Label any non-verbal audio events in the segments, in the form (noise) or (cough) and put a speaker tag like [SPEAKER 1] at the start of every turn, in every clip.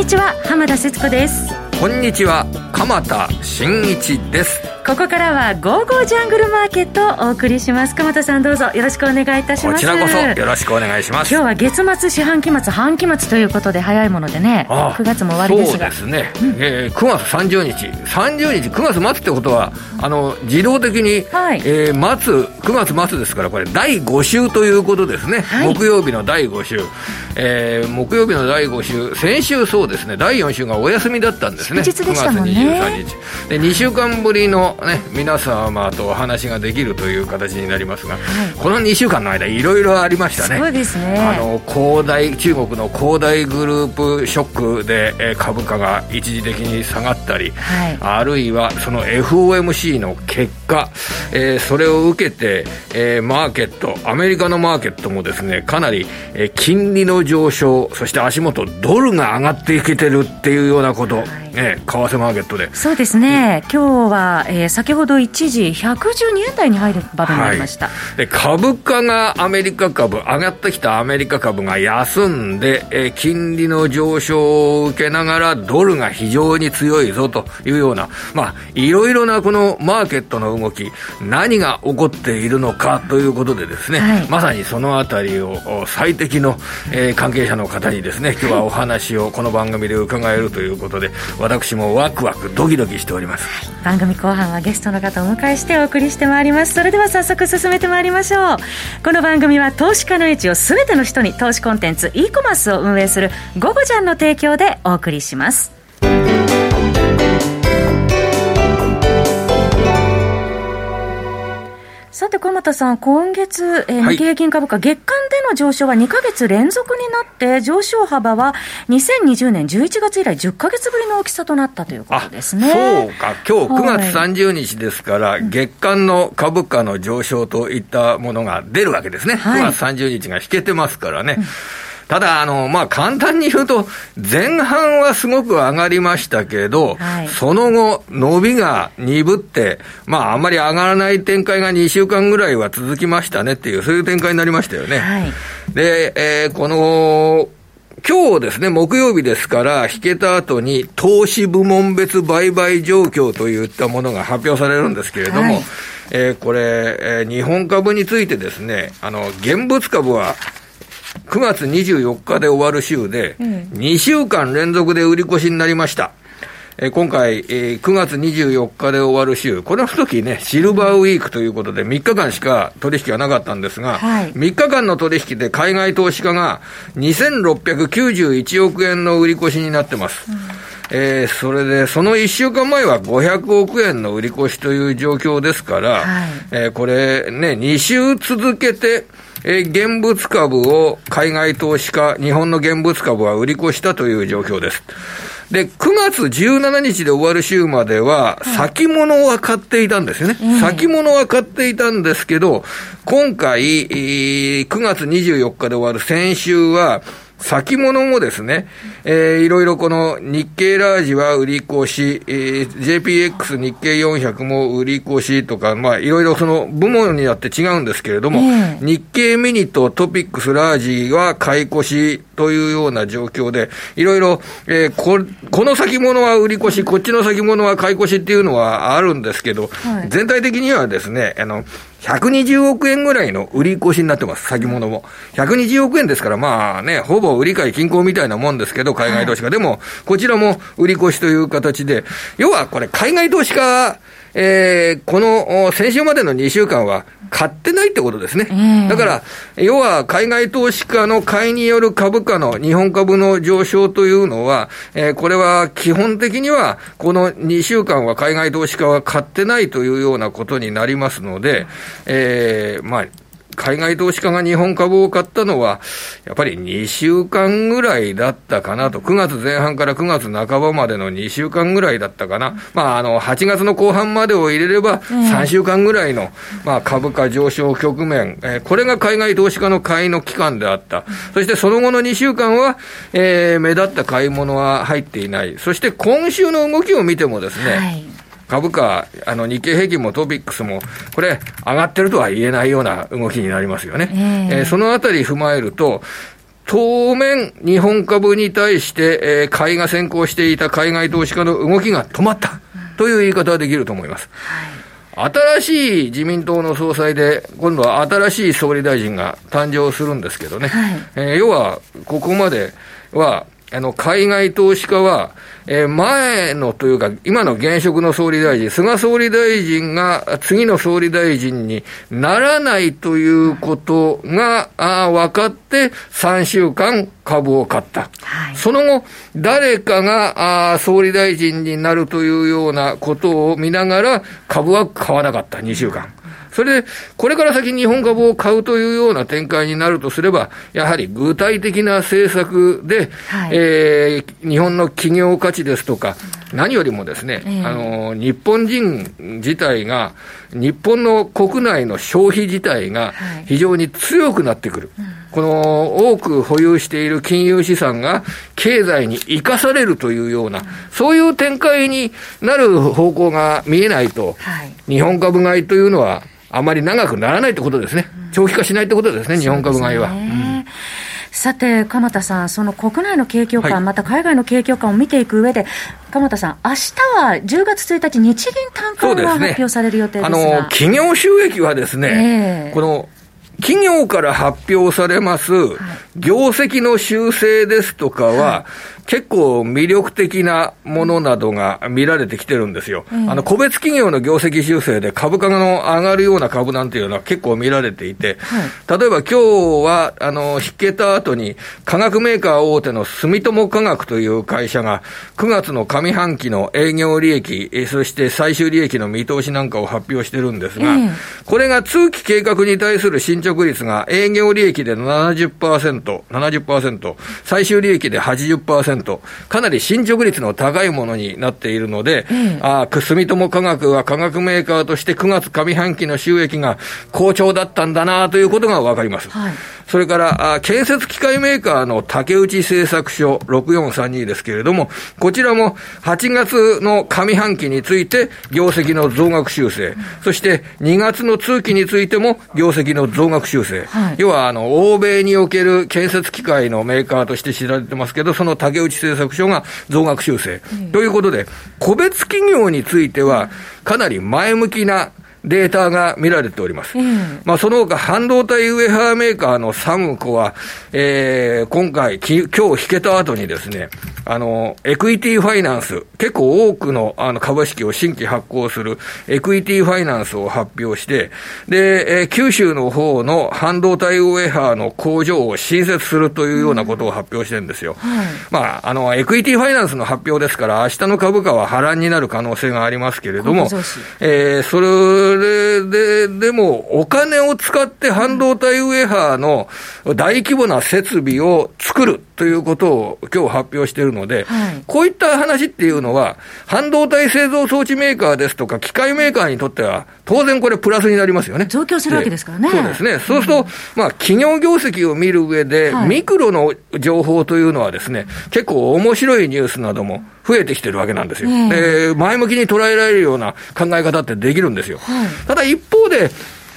[SPEAKER 1] にちは浜田節子です。
[SPEAKER 2] こんにちは鎌田新一です。
[SPEAKER 1] ここからは「ゴーゴージャングルマーケット」をお送りします。鎌田さんどうぞよろしくお願いいたします。
[SPEAKER 2] こちらこそよろしくお願いします。
[SPEAKER 1] 今日は月末四半期末半期末ということで早いものでねああ9月も終わりですが。
[SPEAKER 2] そうですね、うん、えー、9月30日。30日9月末ってことはあの自動的に、はい、えー、末9月末ですからこれ第5週ということですね、はい、木曜日の第5週、えー、木曜日の第5週。先週そうですね。第4週がお休みだったんですね。
[SPEAKER 1] ね。9月23
[SPEAKER 2] 日。で2週間ぶりのね皆様とお話ができるという形になりますが、はい、この2週間の間いろいろありましたね。
[SPEAKER 1] そうですね。
[SPEAKER 2] あの恒大中国の恒大グループショックで、え株価が一時的に下がったり、はい、あるいはその FOMC の結果、えー、それを受けて、えー、マーケットアメリカのマーケットもですねかなり、えー、金利の上昇そして足元ドルが上がっていけてるっていうようなこと、はいえ為替マーケットで。
[SPEAKER 1] そうですね、うん、今日は、えー、先ほど一時112円台に入る場面になりました、は
[SPEAKER 2] い、で株価がアメリカ株上がってきたアメリカ株が休んで、えー、金利の上昇を受けながらドルが非常に強いぞというようなまあいろいろなこのマーケットの動き何が起こっているのかということでですね、はい、まさにそのあたりを最適の、えー、関係者の方にですね今日はお話をこの番組で伺えるということで私もワクワクドキドキしております、
[SPEAKER 1] 番組後半はゲストの方をお迎えしてお送りしてまいります。それでは早速進めてまいりましょう。この番組は投資家の位置を全ての人に投資コンテンツ e コマースを運営する「ゴゴジャン」の提供でお送りします。て、鎌田さん、今月、えー、日経平均株価、月間での上昇は2か月連続になって、上昇幅は2020年11月以来、10か月ぶりの大きさとなったということですね。
[SPEAKER 2] そうか、今日9月30日ですから、はい、月間の株価の上昇といったものが出るわけですね。はい、9月30日が引けてますからね。うんただ、あの、まあ、簡単に言うと、前半はすごく上がりましたけど、はい、その後、伸びが鈍って、まあ、あんまり上がらない展開が2週間ぐらいは続きましたねっていう、そういう展開になりましたよね。はい、で、えー、この、今日ですね、木曜日ですから、引けた後に、投資部門別売買状況といったものが発表されるんですけれども、はい、えー、これ、えー、日本株についてですね、あの、現物株は9月24日で終わる週で、2週間連続で売り越しになりました。え今回、えー、9月24日で終わる週、この時ね、シルバーウィークということで、3日間しか取引がなかったんですが、はい、3日間の取引で海外投資家が2691億円の売り越しになってます。うん。えー、それで、その1週間前は500億円の売り越しという状況ですから、はい、えー、これね、2週続けて、えー、現物株を海外投資家、日本の現物株は売り越したという状況です。で、9月17日で終わる週までは、先物は買っていたんですよね。先物は買っていたんですけど、今回、9月24日で終わる先週は、先物もですね、えー、いろいろこの日経ラージは売り越し、えー、JPX 日経400も売り越しとか、まあいろいろその部門によって違うんですけれども、えー、日経ミニとトピックスラージは買い越しというような状況で、いろいろ、えー、こ、この先物は売り越し、こっちの先物は買い越しっていうのはあるんですけど、はい、全体的にはですね、あの、120億円ぐらいの売り越しになってます、先物も。120億円ですから、まあね、ほぼ売り買い均衡みたいなもんですけど、海外投資家。でも、こちらも売り越しという形で、要はこれ、海外投資家えー、この先週までの2週間は買ってないってことですね。だから、要は海外投資家の買いによる株価の日本株の上昇というのは、えー、これは基本的にはこの2週間は海外投資家は買ってないというようなことになりますので、えー、まあ、海外投資家が日本株を買ったのは、やっぱり2週間ぐらいだったかなと、9月前半から9月半ばまでの2週間ぐらいだったかな、まあ、あの8月の後半までを入れれば、3週間ぐらいの、まあ、株価上昇局面、えー、これが海外投資家の買いの期間であった、そしてその後の2週間は、えー、目立った買い物は入っていない、そして今週の動きを見てもですね、はい株価、あの日経平均もトピックスも、これ、上がってるとは言えないような動きになりますよね。えー、えー、そのあたり踏まえると、当面、日本株に対して、えー、買いが先行していた海外投資家の動きが止まった、という言い方はできると思います。新しい自民党の総裁で、今度は新しい総理大臣が誕生するんですけどね、はい、えー、要は、ここまでは、あの、海外投資家は、えー、前のというか、今の現職の総理大臣、菅総理大臣が次の総理大臣にならないということが、あ分かって、3週間株を買った。はい、その後、誰かがあ総理大臣になるというようなことを見ながら、株は買わなかった、2週間。それで、これから先日本株を買うというような展開になるとすれば、やはり具体的な政策で、はい、えー、日本の企業価値ですとか、何よりもですね、えー、あの、日本人自体が、日本の国内の消費自体が非常に強くなってくる。はいうん。この多く保有している金融資産が経済に生かされるというような、そういう展開になる方向が見えないと、日本株買いというのはあまり長くならないってことですね。長期化しないってことですね、日本株買いは。
[SPEAKER 1] さて、鎌田さん、その国内の景況感、はい、また海外の景況感を見ていく上で、鎌田さん、明日は10月1日、日銀単価が発表される予定ですが、ね、あの
[SPEAKER 2] 企業収益はですね、えー、この企業から発表されます、業績の修正ですとかは、結構魅力的なものなどが見られてきてるんですよ。うん、あの、個別企業の業績修正で株価の上がるような株なんていうのは結構見られていて、はい、例えば今日は、あの、引けた後に、化学メーカー大手の住友化学という会社が、9月の上半期の営業利益、そして最終利益の見通しなんかを発表してるんですが、これが通期計画に対する進捗率が営業利益で70%、70%、最終利益で80%、かなり進捗率の高いものになっているので、うん、あ住友化学は化学メーカーとして9月上半期の収益が好調だったんだなということがわかります。はいそれから、あ建設機械メーカーの竹内製作所6432ですけれども、こちらも8月の上半期について業績の増額修正、そして2月の通期についても業績の増額修正。はい、要は、あの、欧米における建設機械のメーカーとして知られてますけど、その竹内製作所が増額修正。うん、ということで、個別企業については、かなり前向きなデータが見られております。うん、まあ、その他、半導体ウェハーメーカーの SUMCO は、えー、今回、き今日引けた後にですね、あの、エクイティファイナンス、結構多くのあの株式を新規発行するエクイティファイナンスを発表して、で、えー、九州の方の半導体ウェハーの工場を新設するというようなことを発表してるんですよ。うんはい、まあ、あの、エクイティファイナンスの発表ですから、明日の株価は波乱になる可能性がありますけれども、えー、それそれで、でも、お金を使って半導体ウェハーの大規模な設備を作るということを今日発表しているので、はい、こういった話っていうのは、半導体製造装置メーカーですとか、機械メーカーにとっては、当然これ、プラスになりますよね。
[SPEAKER 1] 増強するわけですからね。
[SPEAKER 2] そうですね。そうすると、まあ、企業業績を見る上で、はい、ミクロの情報というのはですね、結構面白いニュースなども増えてきてるわけなんですよ。で、前向きに捉えられるような考え方ってできるんですよ。はい、ただ一方で、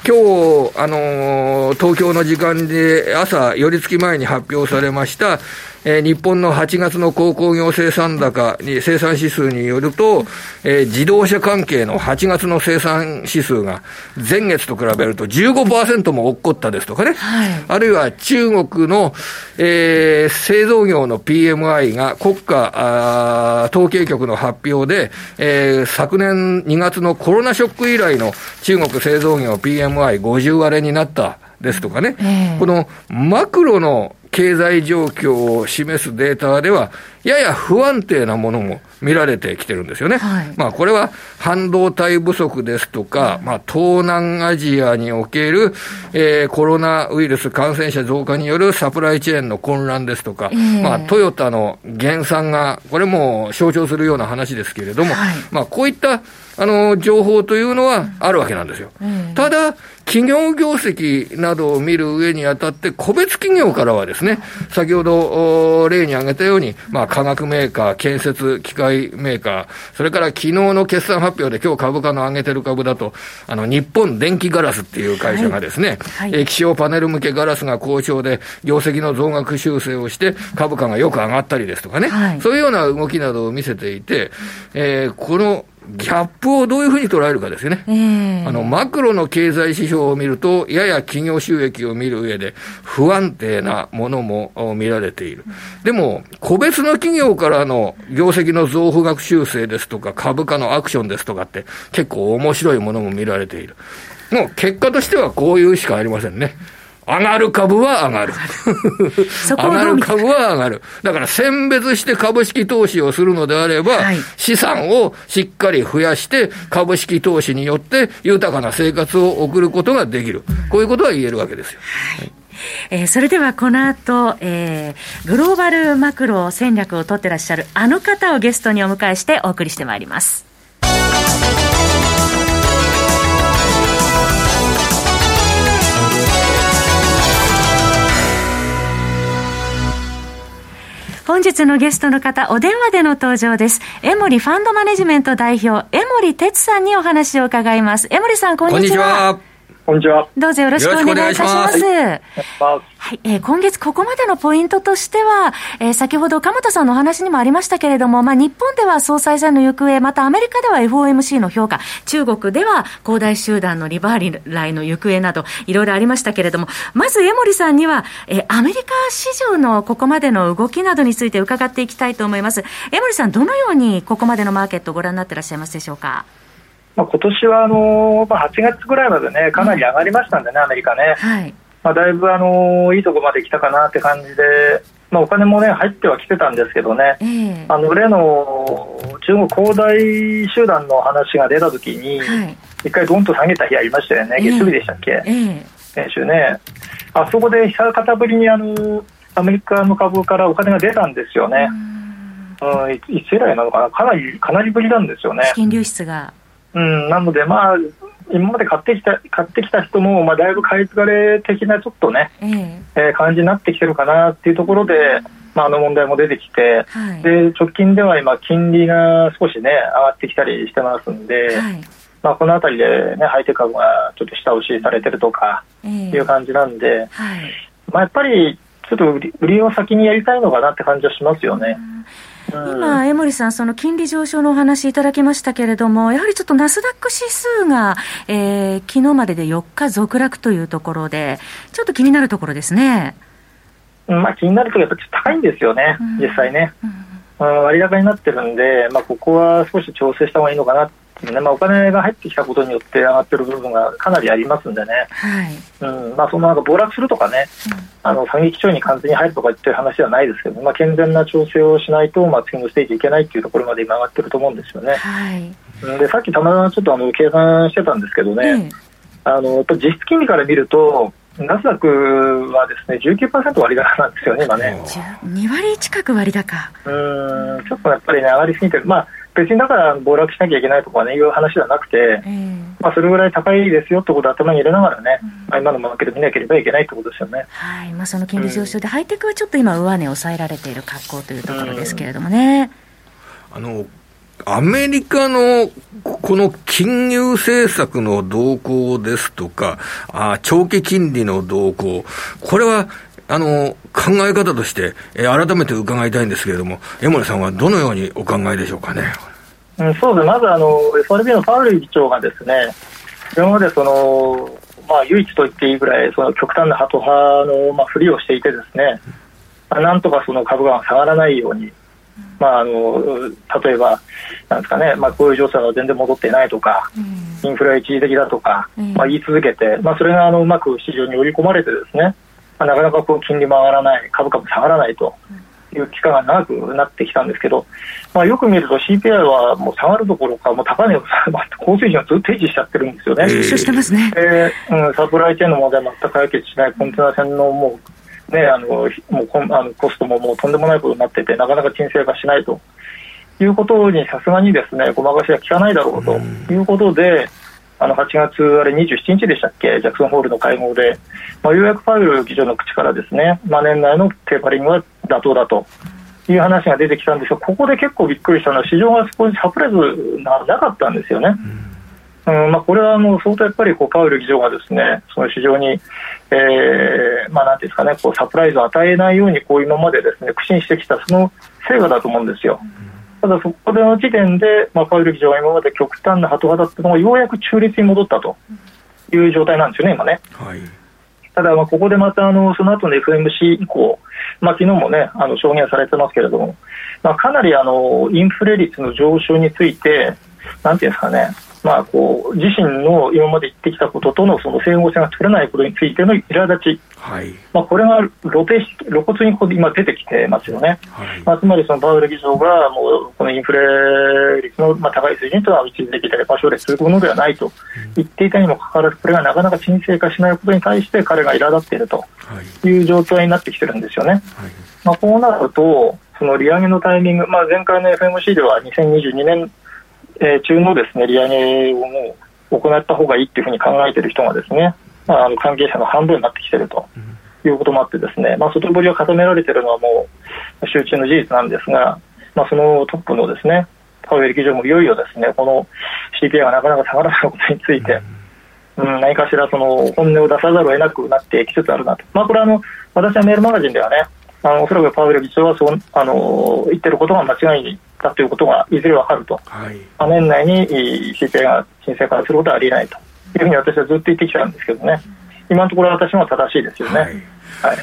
[SPEAKER 2] 今日、あのー、東京の時間で朝、寄り付き前に発表されました、えー、日本の8月の鉱工業生産高に、生産指数によると、えー、自動車関係の8月の生産指数が前月と比べると15%も落っこったですとかね、はい、あるいは中国の、えー、製造業の PMI が国家あ統計局の発表で、えー、昨年2月のコロナショック以来の中国製造業 PMI50 割れになったですとかね、えー、このマクロの経済状況を示すデータでは、やや不安定なものも見られてきてるんですよね。はい、まあこれは半導体不足ですとか、まあ東南アジアにおける、えー、コロナウイルス感染者増加によるサプライチェーンの混乱ですとか、えー、まあトヨタの減産が、これも象徴するような話ですけれども、はい、まあこういったあの、情報というのはあるわけなんですよ。ただ、企業業績などを見る上にあたって、個別企業からはですね、先ほど例に挙げたように、まあ、化学メーカー、建設機械メーカー、それから昨日の決算発表で今日株価の上げてる株だと、あの、日本電気ガラスっていう会社がですね、はい。はい、液晶パネル向けガラスが好調で、業績の増額修正をして、株価がよく上がったりですとかね、はい、そういうような動きなどを見せていて、えー、このギャップをどういうふうに捉えるかですよね、えー、あのマクロの経済指標を見ると、やや企業収益を見る上で、不安定なものも見られている、でも、個別の企業からの業績の増幅額修正ですとか、株価のアクションですとかって、結構面白いものも見られている、もう結果としてはこういうしかありませんね。上がる株は上が (laughs) る。上がる株は上がる。だから選別して株式投資をするのであれば、はい、資産をしっかり増やして、株式投資によって豊かな生活を送ることができる。こういうことは言えるわけですよ。はい
[SPEAKER 1] えー、それではこの後、えー、グローバルマクロ戦略を取ってらっしゃるあの方をゲストにお迎えしてお送りしてまいります。本日のゲストの方、お電話での登場です。江森ファンドマネジメント代表、江森哲さんにお話を伺います。江森さん、こんにちは。
[SPEAKER 3] こんにちは。
[SPEAKER 1] どうぞよろしくお願いいたします。はい、えー、今月ここまでのポイントとしては、えー、先ほど鎌田さんのお話にもありましたけれども、まあ、日本では総裁選の行方、またアメリカでは FOMC の評価、中国では恒大集団のリバーライの行方など、いろいろありましたけれども、まず江森さんには、えー、アメリカ市場のここまでの動きなどについて伺っていきたいと思います。江森さん、どのようにここまでのマーケットをご覧になっていらっしゃいますでしょうか？
[SPEAKER 3] まあ、今年はあのまあ、8月ぐらいまでね、かなり上がりましたんでね、アメリカね、はい。まあ、だいぶあのいいところまで来たかなって感じで、まあ、お金もね、入ってはきてたんですけどね、えー、あの例の中国恒大集団の話が出たときに、はい、一回どんと下げた日ありましたよね、月曜日でしたっけ、えー、先週ね、あそこで久方ぶりにあのアメリカの株からお金が出たんですよね。うん、いつ以来なのかな、かなりかなりぶりなんですよね。
[SPEAKER 1] 資金流出が
[SPEAKER 3] うん、なので、まあ、今まで買ってきた買ってきた人も、まあ、だいぶ買い継がれ的なちょっとね、えー、えー、感じになってきてるかなっていうところで、まあ、あの問題も出てきて、はい、で直近では今、金利が少しね、上がってきたりしてますんで、はい、まあ、このあたりで、ね、ハイテク株がちょっと下押しされてるとかいう感じなんで、えーはい、まあ、やっぱりちょっと売り売りを先にやりたいのかなって感じはしますよね。
[SPEAKER 1] 今、江森さん、その金利上昇のお話いただきましたけれども、やはりちょっとナスダック指数が、えー、昨日までで4日続落というところで、ちょっと気になるところですね。
[SPEAKER 3] まあ、気になるところやっぱ高いんですよね、実際ね。うん、割高になってるんで、まあ、ここは少し調整した方がいいのかなね、まあ、お金が入ってきたことによって上がってる部分がかなりありますんでね、はい。うん。まあ、そのなんか暴落するとかね、うん、あの惨劇調に完全に入るとか言ってる話ではないですけど、まあ、健全な調整をしないと、まあ、次のステージいけないっていうところまで今上がってると思うんですよね。はい、でさっきたまたまちょっとあの計算してたんですけどね、うん、あのやっぱ実質金利から見ると、ナスダックはですね19%割高なんですよね、今ね。
[SPEAKER 1] 2割近く割高。
[SPEAKER 3] うん。ちょっとやっぱりね、上がりすぎてる、まあ、別にだから暴落しなきゃいけないとかね、いう話ではなくて、えー、まあ、それぐらい高いですよってことを頭に入れながらね、うん、まあ、今のマーケット見なければいけないってことですよね。
[SPEAKER 1] はい、まあ、その金利上昇で、ハイテクはちょっと今、上値を抑えられている格好というところですけれどもね。
[SPEAKER 2] あのアメリカのこの金融政策の動向ですとか、あ長期金利の動向、これはあの考え方として、えー、改めて伺いたいんですけれども、江森さんはどのようにお考えでしょうかね？
[SPEAKER 3] うん、そうですまずあの FRB のパウエル議長がですね、今までその、まあ、唯一と言っていいぐらい、その極端なハト派の、まあ、ふりをしていて、ですね、まあ、なんとかその株価が下がらないように、まあ、あの例えば、なんですかね、まあ、こういう情勢は全然戻っていないとか、インフレは一時的だとか、まあ、言い続けて、まあ、それがあのうまく市場に織り込まれてですね、まあ、なかなかこう金利も上がらない、株価も下がらないという期間が長くなってきたんですけど、まあ、よく見ると CPI はもう下がるどころか、もう高値を、高水準がずっと維持しちゃってるんですよね。
[SPEAKER 1] 上昇してますね。
[SPEAKER 3] えー、うん、サプライチェーンの問題全く解決しない、コンテナ船のもう、ね、あのもうコあのコストももうとんでもないことになってて、なかなか沈静化しないということにさすがにですね、ごまかしは効かないだろうということで、あの8月あれ27日でしたっけ、ジャクソンホールの会合で、まあ、ようやくパウエル議長の口からですね、まあ、年内のテーパリングは妥当だと。いう話が出てきたんですが、ここで結構びっくりしたのは、市場がそこにサプライズななかったんですよね。うん。まあ、これはもう相当やっぱりこうパウエル議長がですねその市場に、えーまあ、なんていうんですかねこうサプライズを与えないようにこう今までですね苦心してきたその成果だと思うんですよ。ただそこでの時点で、まあ、パウエル議長が今まで極端なハト派だったのがようやく中立に戻ったという状態なんですよね、今ね。はいただ、ここでまたあのその後の FMC 以降、まあ昨日もね、あの証言されてますけれども、まあ、かなりあのインフレ率の上昇について、なんていうんですかね、まあ、こう自身の今まで言ってきたこととのその整合性が取れないことについての苛立ち、はい。まあ、これが露露骨にこ今出てきてますよね、はい。まあ、つまりそのパウエル議長がもうこのインフレ率のまあ高い水準というのは一時的で場所で続くものではないと言っていたにもかかわらず、これがなかなか沈静化しないことに対して彼が苛立っているとい。う状況になってきてるんですよね。はい。まあ、こうなるとその利上げのタイミング、まあ、前回の FMC では2022年えー、中のですね利上げをもう行った方がいいっていうふうに考えている人がですね、まあ、あの関係者の半分になってきているということもあってですね、まあ、外堀が固められているのはもう集中の事実なんですが、まあ、そのトップのですねパウエル議長もいよいよですねこの CPI がなかなか下がらないことについて、うん、何かしらその本音を出さざるを得なくなってきつつあるなと、まあ、これはあの私はメールマガジンではねあのおそらくパウエル議長はそうあの言ってることが間違いだということがいずれ分かると、はい、まあ、年内に CPI が申請化することはありえないというふうに私はずっと言ってきたんですけどね、今のところ私も正しいですよね。はい、はい。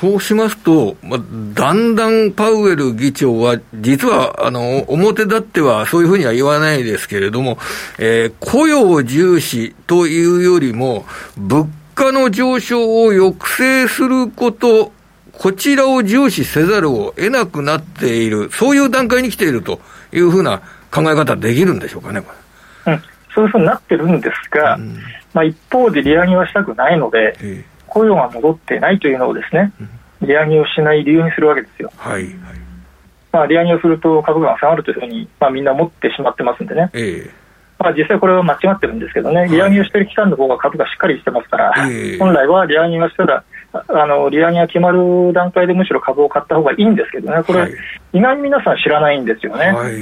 [SPEAKER 2] そうしますと、まあ、だんだんパウエル議長は、実は、あの、表立ってはそういうふうには言わないですけれども、えー、雇用重視というよりも、物価の上昇を抑制することこちらを重視せざるを得なくなっている、そういう段階に来ているというふうな考え方できるんでしょうかね。
[SPEAKER 3] うん、そういうふうになってるんですが、うん、まあ、一方で利上げはしたくないので、えー、雇用が戻ってないというのをですね、利上げをしない理由にするわけですよ。はい、はい。まあ、利上げをすると株価が下がるというふうに、まあ、みんな思ってしまってますんでね。えーまあ、実際これは間違ってるんですけどね、利上げをしている期間の方が株がしっかりしてますから、はい、本来は利上げをしたら、あの利上げが決まる段階でむしろ株を買った方がいいんですけどね、これ、はい、意外に皆さん知らないんですよね、はい、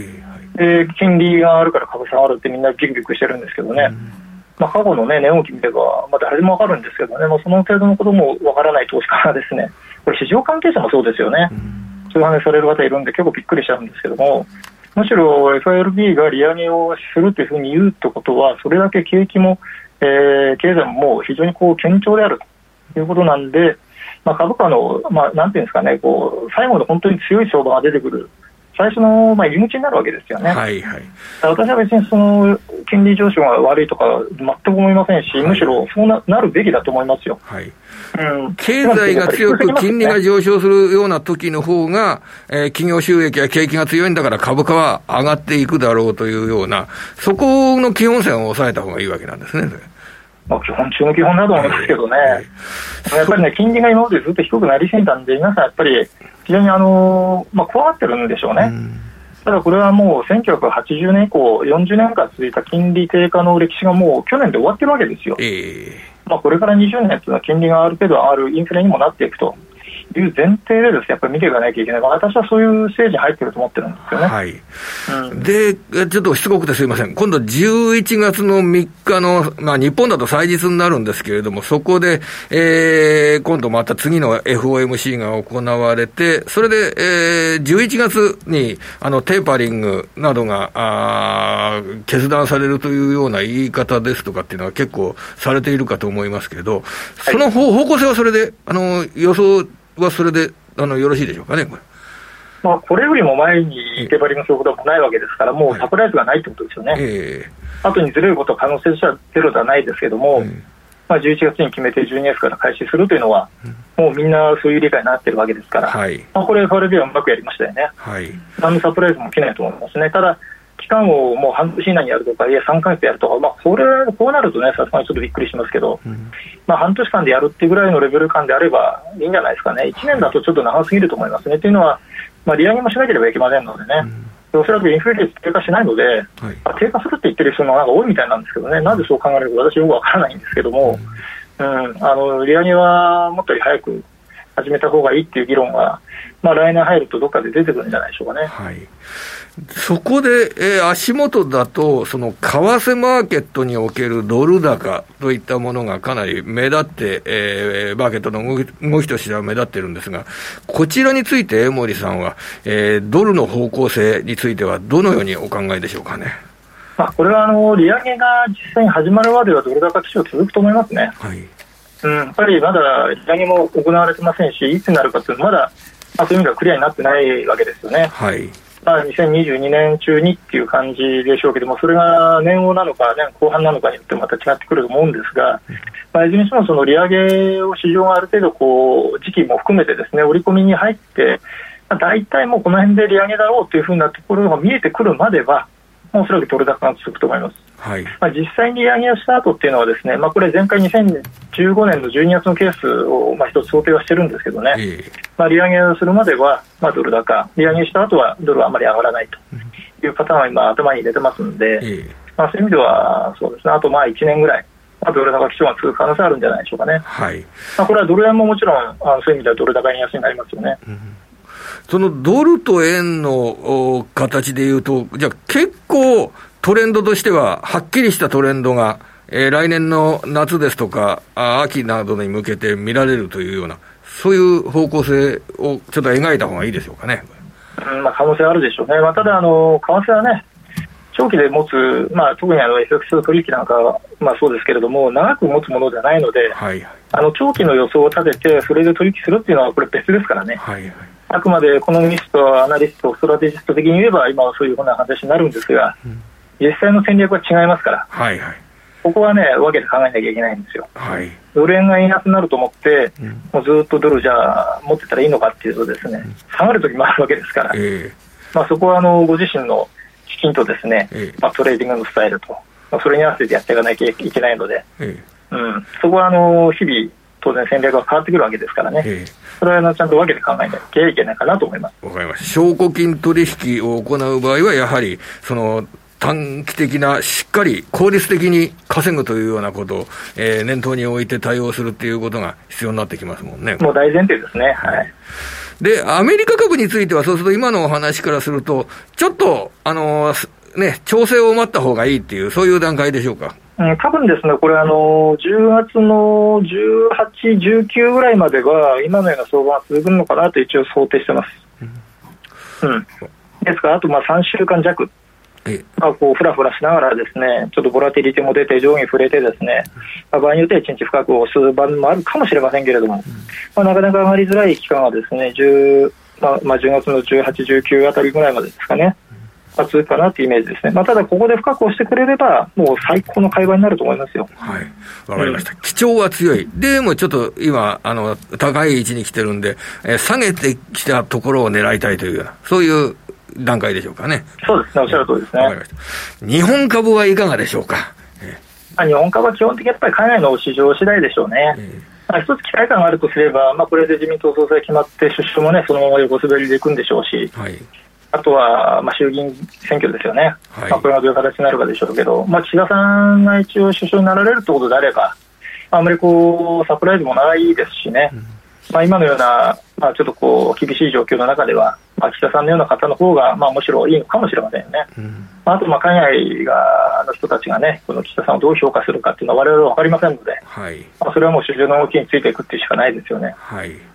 [SPEAKER 3] で金利があるから株下がるってみんなギクギクしてるんですけどね、うん、まあ、過去の、ね、値動き見れば、まあ、誰でも分かるんですけどね、まあ、その程度のことも分からない投資家がですね、これ、市場関係者もそうですよね、うん、そういう話される方いるんで、結構びっくりしちゃうんですけども。むしろ FRB が利上げをするというふうに言うってことは、それだけ景気も、えー、経済ももう非常にこう堅調であるということなんで、まあ、株価の、まあ、なんていうんですかね、こう最後の本当に強い相場が出てくる。最初の、まあ、入り口になるわけですよね。はいはい、私は別にその金利上昇が悪いとか全く思いませんし、はい、むしろそうななるべきだと思いますよ。はい
[SPEAKER 2] うん、経済が強く金利が上昇するような時の方が、えー、企業収益や景気が強いんだから株価は上がっていくだろうというような、そこの基本線を抑えた方がいいわけなんですね。
[SPEAKER 3] まあ、基本中の基本だと思いますけどね、やっぱりね、金利が今までずっと低くなりすぎたんで、皆さんやっぱり非常にあの、まあ、怖がってるんでしょうね。うん。ただこれはもう1980年以降、40年間続いた金利低下の歴史がもう去年で終わってるわけですよ。えー、まあ、これから20年というのは金利がある程度上がるインフレにもなっていくという前提でです、ね、やっぱり見ていかなきゃいけない、私はそういうステージに入ってると思ってるんですよね。はい、
[SPEAKER 2] うん、で、ちょっとしつこくてすみません、今度11月の3日の、まあ、日本だと祭日になるんですけれども、そこで、えー、今度また次の FOMC が行われて、それで、えー、11月にあのテーパリングなどがあ決断されるというような言い方ですとかっていうのは結構されているかと思いますけど、その方向性はそれで、あの予想はそれであのよろしいでしょうかね、これ。
[SPEAKER 3] まあ、これよりも前に手張りのすることもないわけですから、もうサプライズがないってことですよね。えー、後にずれることは可能性としてはゼロではないですけども、えー、まあ、11月に決めて12月から開始するというのは、もうみんなそういう理解になってるわけですから、はい、まあ、これ、FRB はうまくやりましたよね。はい、何のサプライズも起きないと思いますね。ただ期間をもう半年以内にやるとか、いや、3か月やるとか、まあ、これこうなるとね、さすがにちょっとびっくりしますけど、うん、まあ、半年間でやるっていうぐらいのレベル感であればいいんじゃないですかね、1年だとちょっと長すぎると思いますね。というのは、まあ、利上げもしなければいけませんのでね。うん、おそらくインフレ率低下しないので、はい、低下するって言ってる人もなんか多いみたいなんですけどね、なんでそう考えるか私、よくわからないんですけども、うん、うん、あの利上げはもっと早く始めた方がいいっていう議論が、まあ、来年入るとどっかで出てくるんじゃないでしょうかね。
[SPEAKER 2] はいそこで、えー、足元だと、その為替マーケットにおけるドル高といったものがかなり目立って、えー、マーケットの動きとしては目立ってるんですが、こちらについて江森さんは、えー、ドルの方向性については、どのようにお考えでしょうかね？
[SPEAKER 3] まあ、これはあの利上げが実際に始まるまではドル高基調続くと思いますね。はいうん、やっぱりまだ利上げも行われてませんし、いつになるかというのは、まだ、まあ、そういう意味ではクリアになってないわけですよね。はい。まあ、2022年中にっていう感じでしょうけども、それが年後なのか、年後半なのかによってまた違ってくると思うんですが、まあ、いずれにしてもその利上げを市場がある程度こう、時期も含めてですね、織り込みに入って、まあ、大体もうこの辺で利上げだろうというふうなところが見えてくるまでは、おそらくドル高が続くと思います。はい。まあ、実際に利上げをした後っていうのはですね、まあ、これ前回2015年の12月のケースをまあ一つ想定はしてるんですけどね、えー、まあ、利上げをするまではまあドル高、利上げした後はドルはあまり上がらないというパターンは今頭に入れてますんで、えー、まあ、そういう意味ではそうですね、あとまあ1年ぐらい。まあ、ドル高基調が続く可能性あるんじゃないでしょうかね。はい。まあ、これはドル円ももちろん、あのそういう意味ではドル高円安になりますよね。うん
[SPEAKER 2] そのドルと円の形でいうと、じゃあ結構トレンドとしては、はっきりしたトレンドが、えー、来年の夏ですとか、秋などに向けて見られるというような、そういう方向性をちょっと描いた方がいいでしょうかね。
[SPEAKER 3] うんまあ、可能性あるでしょうね、まあ、ただあの、為替はね、長期で持つ、まあ、特にあの FX 取引なんかは、まあ、そうですけれども、長く持つものではないので、はい、あの長期の予想を立てて、それで取引するっていうのは、これ、別ですからね。はいはいあくまでエコノミスト、アナリスト、ストラテジスト的に言えば、今はそういうふうな話になるんですが、うん、実際の戦略は違いますから、はいはい、ここはね、分けて考えなきゃいけないんですよ。はい、ドル円が円安になると思って、うん、もうずっとドルじゃあ持ってたらいいのかっていうとですね、うん、下がるときもあるわけですから、えー、まあ、そこはあのご自身の資金とですね、えー、まあ、トレーディングのスタイルと、まあ、それに合わせてやっていかなきゃいけないので、えー、うん、そこはあの日々、当然戦略が変わってくるわけですからね。それはちゃんと分けて考えなきゃいけないかなと思います。
[SPEAKER 2] わかりました。証拠金取引を行う場合は、やはり、その、短期的な、しっかり効率的に稼ぐというようなことを、えー、念頭に置いて対応するっていうことが必要になってきますもんね。
[SPEAKER 3] もう大前提ですね。はい。
[SPEAKER 2] で、アメリカ株については、そうすると今のお話からすると、ちょっと、あのー、ね、調整を待った方がいいっていう、そういう段階でしょうか？
[SPEAKER 3] うん、多分ですね、これあの、10月の18、19ぐらいまでは、今のような相場が続くのかなと一応想定してます。うん、ですから、あとまあ3週間弱。まあ、こうふらふらしながらですねちょっとボラティリティも出て上下触れてですね、まあ、場合によっては1日深く押す場もあるかもしれませんけれども、まあ、なかなか上がりづらい期間はですね10、まあまあ、10月の18、19あたりぐらいまでですかね。まあ、続くかなというイメージですね、まあ、ただここで深く押してくれれば、もう最高の会話になると思いますよ。
[SPEAKER 2] はい、わかりました、うん、基調は強い、でもちょっと今、あの高い位置に来てるんで、えー、下げてきたところを狙いたいというような、そういう段階でしょうかね。
[SPEAKER 3] そうですね、おっしゃる通りですね。
[SPEAKER 2] 日本株はいかがでしょうか？
[SPEAKER 3] まあ、日本株は基本的にやっぱり海外の市場次第でしょうね。まあ、一つ期待感があるとすれば、まあ、これで自民党総裁決まって、出所もね、そのまま横滑りでいくんでしょうし、はい、あとは、まあ、衆議院選挙ですよね、はい、まあ、これがどういう形になるかでしょうけど、まあ、岸田さんが一応首相になられるということであれば、あまりこうサプライズもないですしね、うん、まあ、今のような、まあ、ちょっとこう厳しい状況の中では、まあ、岸田さんのような方の方がまあむしろいいのかもしれませんよね。うん、あとまあ海外がの人たちがね、この岸田さんをどう評価するかっていうのは、われわれは分かりませんので、はい、まあ、それはもう市場の動きについていくっていうしかないですよね。はい。うん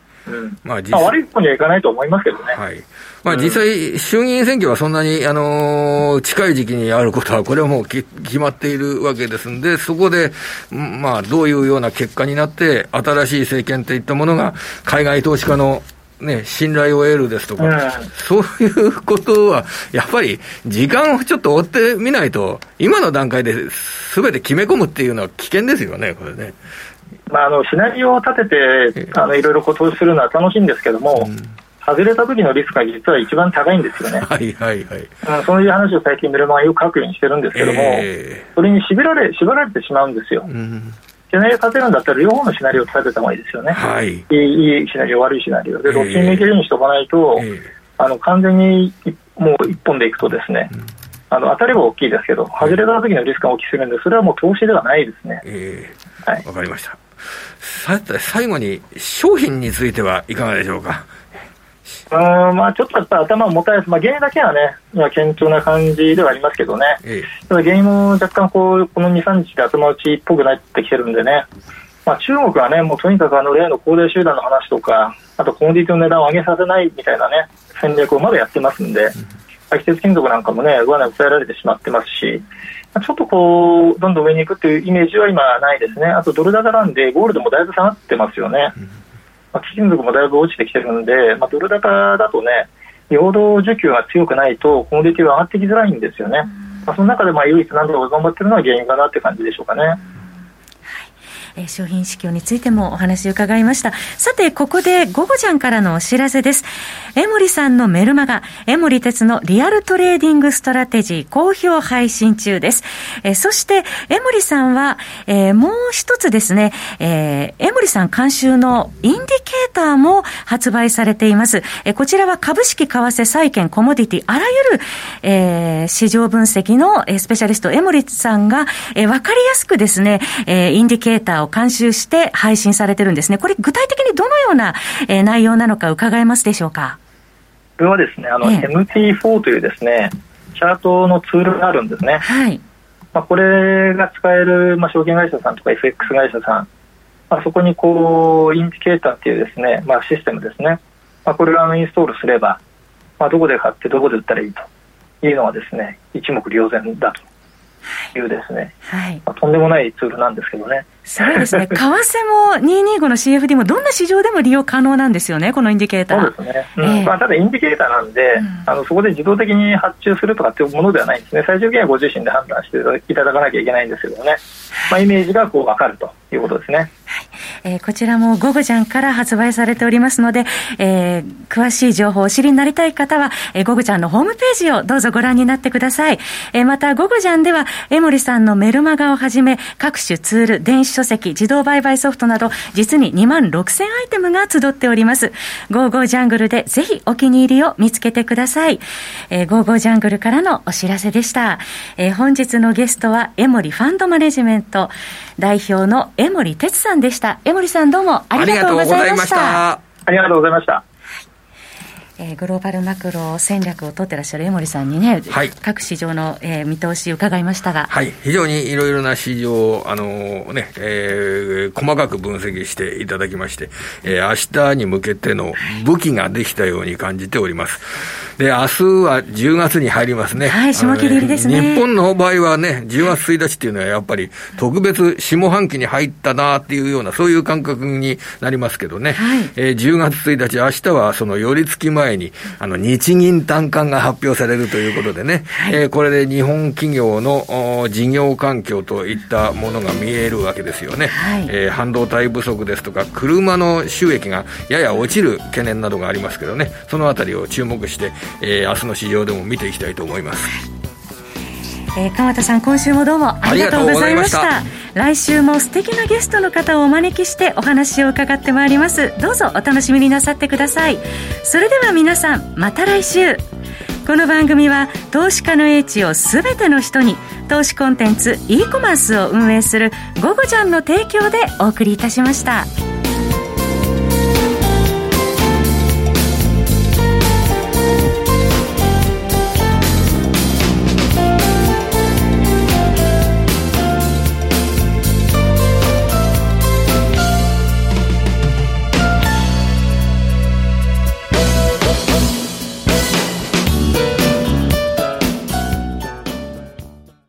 [SPEAKER 3] まあ、まあ、悪い方にはいかないと思いますけどね。はい
[SPEAKER 2] まあ、実際、衆議院選挙はそんなに、あのー、近い時期にあることは、これはもう決まっているわけですんで、そこで、まあ、どういうような結果になって、新しい政権といったものが、海外投資家のね、信頼を得るですとか、うん、そういうことは、やっぱり時間をちょっと追ってみないと、今の段階ですべて決め込むっていうのは危険ですよね、これね。
[SPEAKER 3] まあ、あのシナリオを立てて、あのいろいろ投資するのは楽しいんですけども、うん、外れた時のリスクが実は一番高いんですよね。はいはいはい。うん、そういう話を最近、メルマガよく書くようにしてるんですけども、えー、それに縛られ縛られてしまうんですよ。うんシナリオ立てるんだったら、両方のシナリオを立てた方がいいですよね。はい。いいいいシナリオ、悪いシナリオ。で、どっちに向けるようにしておかないと、えー、あの、完全にもう一本でいくとですね、うん、あの、当たれば大きいですけど、外れた時のリスクが大きすぎるんで、それはもう投資ではないですね。え
[SPEAKER 2] ー、はい。わかりました。さて、最後に商品についてはいかがでしょうか？
[SPEAKER 3] うんまあ、ちょっとやっぱ頭をもたえず、まあ、原因だけはね、今、堅調な感じではありますけどね、ええ、ただ原因も若干こう、この2、3日で頭打ちっぽくなってきてるんでね、まあ、中国はね、もうとにかくあの例の高齢集団の話とか、あとコモディティの値段を上げさせないみたいなね、戦略をまだやってますんで、季節金属なんかもね、上値を抑えられてしまってますし、ちょっとこう、どんどん上に行くっていうイメージは今ないですね。あとドル高なんで、ゴールドもだいぶ下がってますよね。まあ、貴金属もだいぶ落ちてきてるんで、まあ、ドル高だとね、労働需給が強くないと、コモディティは上がってきづらいんですよね。まあ、その中でまあ唯一何とか頑張ってるのは原因かなって感じでしょうかね。
[SPEAKER 1] え商品市況についてもお話を伺いました。さて、ここでゴゴジャンからのお知らせです。江守さんのメルマガ、江守哲のリアルトレーディングストラテジー好評配信中です。えそして、江守さんは、えー、もう一つですね、えー、江守さん監修のインディケーターも発売されています。えこちらは株式、為替、債券、コモディティ、あらゆる、えー、市場分析の、えスペシャリスト、江守さんが、えわかりやすくですね、えインディケーターを監修して配信されてるんですね。これ具体的にどのような、えー、内容なのか伺えますでしょうか？
[SPEAKER 3] これはですね、あの、ええ、MT4 というですね、チャートのツールがあるんですね。はい。まあ、これが使える、まあ、証券会社さんとか FX 会社さん、まあ、そこにこう、インディケーターっていうですね、まあ、システムですね。まあ、これをインストールすれば、まあ、どこで買ってどこで売ったらいいというのはですね、一目瞭然だというですね、はい、まあ、とんでもないツールなんですけどね。
[SPEAKER 1] そうですね、(laughs) 為替も225の CFD もどんな市場でも利用可能なんですよね、このインディケーター。
[SPEAKER 3] そうですね、うん。えー、まあ、ただインディケーターなんで、うん、あのそこで自動的に発注するとかっていうものではないんですね、最終的にはご自身で判断していただかなきゃいけないんですけどね、まあ、イメージがこう分かるということですね。はい
[SPEAKER 1] えー、こちらもゴゴジャンから発売されておりますので、えー、詳しい情報をお知りになりたい方は、えー、ゴゴジャンのホームページをどうぞご覧になってください。えー、また、ゴゴジャンでは、江森さんのメルマガをはじめ、各種ツール、電子書籍、自動売買ソフトなど、実に2万6000アイテムが集っております。ゴーゴージャングルでぜひお気に入りを見つけてください。えー、ゴーゴージャングルからのお知らせでした。えー、本日のゲストは、江森ファンドマネジメント代表の江森哲さんでした。江森さんどうもありがとうございました。
[SPEAKER 3] ありがとうございました。
[SPEAKER 1] えー、グローバルマクロ戦略を取ってらっしゃる江森さんにね、はい、各市場の、えー、見通し伺いましたが、
[SPEAKER 2] はい、非常にいろいろな市場を、あのー、ねえー、細かく分析していただきまして、えー、明日に向けての武器ができたように感じております。で、明日は10月に入りますね。
[SPEAKER 1] はい、下切りですね。
[SPEAKER 2] 日本の場合はね、10月1日っていうのはやっぱり特別下半期に入ったなっていうような、そういう感覚になりますけどね。はい、えー、10月1日、明日はその寄り付き前前に、あの、日銀短観が発表されるということでね、はい、えー、これで日本企業の事業環境といったものが見えるわけですよね。はい、えー、半導体不足ですとか、車の収益がやや落ちる懸念などがありますけどね、そのあたりを注目して、えー、明日の市場でも見ていきたいと思います。
[SPEAKER 1] えー、川田さん今週もどうもありがとうございました。来週も素敵なゲストの方をお招きしてお話を伺ってまいります。どうぞお楽しみになさってください。それでは皆さんまた来週。この番組は投資家の英知をすべての人に投資コンテンツ e コマースを運営する「ゴゴジャン」の提供でお送りいたしました。